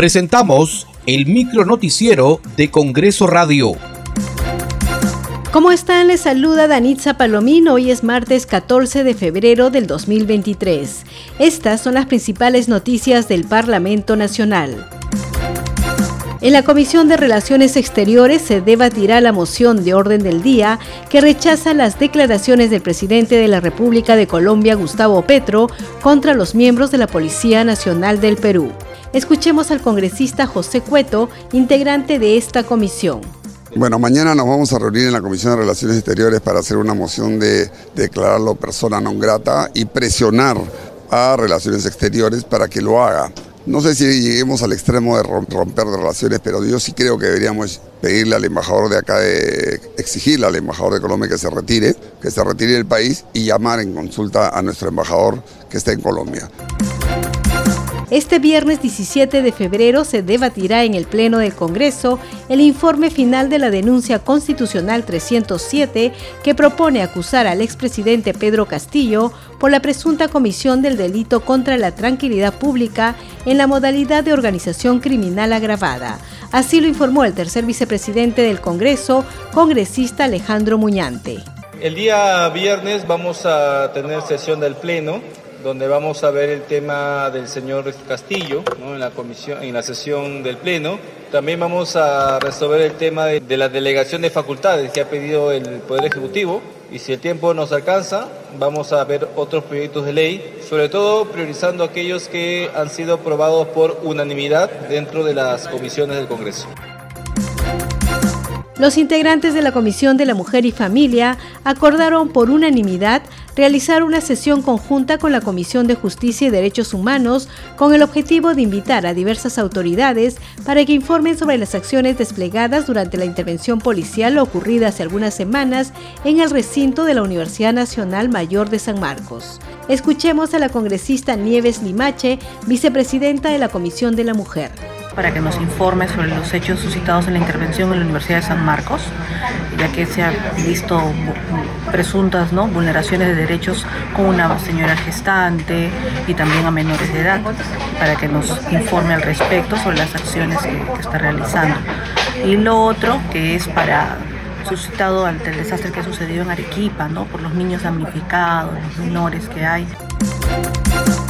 Presentamos el micro noticiero de Congreso Radio. ¿Cómo están? Les saluda Danitza Palomino. Hoy es martes 14 de febrero del 2023. Estas son las principales noticias del Parlamento Nacional. En la Comisión de Relaciones Exteriores se debatirá la moción de orden del día que rechaza las declaraciones del presidente de la República de Colombia, Gustavo Petro, contra los miembros de la Policía Nacional del Perú. Escuchemos al congresista José Cueto, integrante de esta comisión. Bueno, mañana nos vamos a reunir en la Comisión de Relaciones Exteriores para hacer una moción de declararlo persona non grata y presionar a Relaciones Exteriores para que lo haga. No sé si lleguemos al extremo de romper relaciones, pero yo sí creo que deberíamos pedirle al embajador de acá, de, exigirle al embajador de Colombia que se retire, que se retire del país y llamar en consulta a nuestro embajador que está en Colombia. Este viernes 17 de febrero se debatirá en el Pleno del Congreso el informe final de la denuncia constitucional 307 que propone acusar al expresidente Pedro Castillo por la presunta comisión del delito contra la tranquilidad pública en la modalidad de organización criminal agravada. Así lo informó el tercer vicepresidente del Congreso, congresista Alejandro Muñante. El día viernes vamos a tener sesión del Pleno donde vamos a ver el tema del señor Castillo en, la comisión, en la sesión del Pleno. También vamos a resolver el tema de, de la delegación de facultades que ha pedido el Poder Ejecutivo y si el tiempo nos alcanza, vamos a ver otros proyectos de ley, sobre todo priorizando aquellos que han sido aprobados por unanimidad dentro de las comisiones del Congreso. Los integrantes de la Comisión de la Mujer y Familia acordaron por unanimidad realizar una sesión conjunta con la Comisión de Justicia y Derechos Humanos con el objetivo de invitar a diversas autoridades para que informen sobre las acciones desplegadas durante la intervención policial ocurrida hace algunas semanas en el recinto de la Universidad Nacional Mayor de San Marcos. Escuchemos a la congresista Nieves Limache, vicepresidenta de la Comisión de la Mujer para que nos informe sobre los hechos suscitados en la intervención en la Universidad de San Marcos, ya que se han visto presuntas ¿no? vulneraciones de derechos con una señora gestante y también a menores de edad, para que nos informe al respecto sobre las acciones que, está realizando. Y lo otro, que es para suscitado ante el desastre que ha sucedido en Arequipa, ¿no? por los niños damnificados, los menores que hay.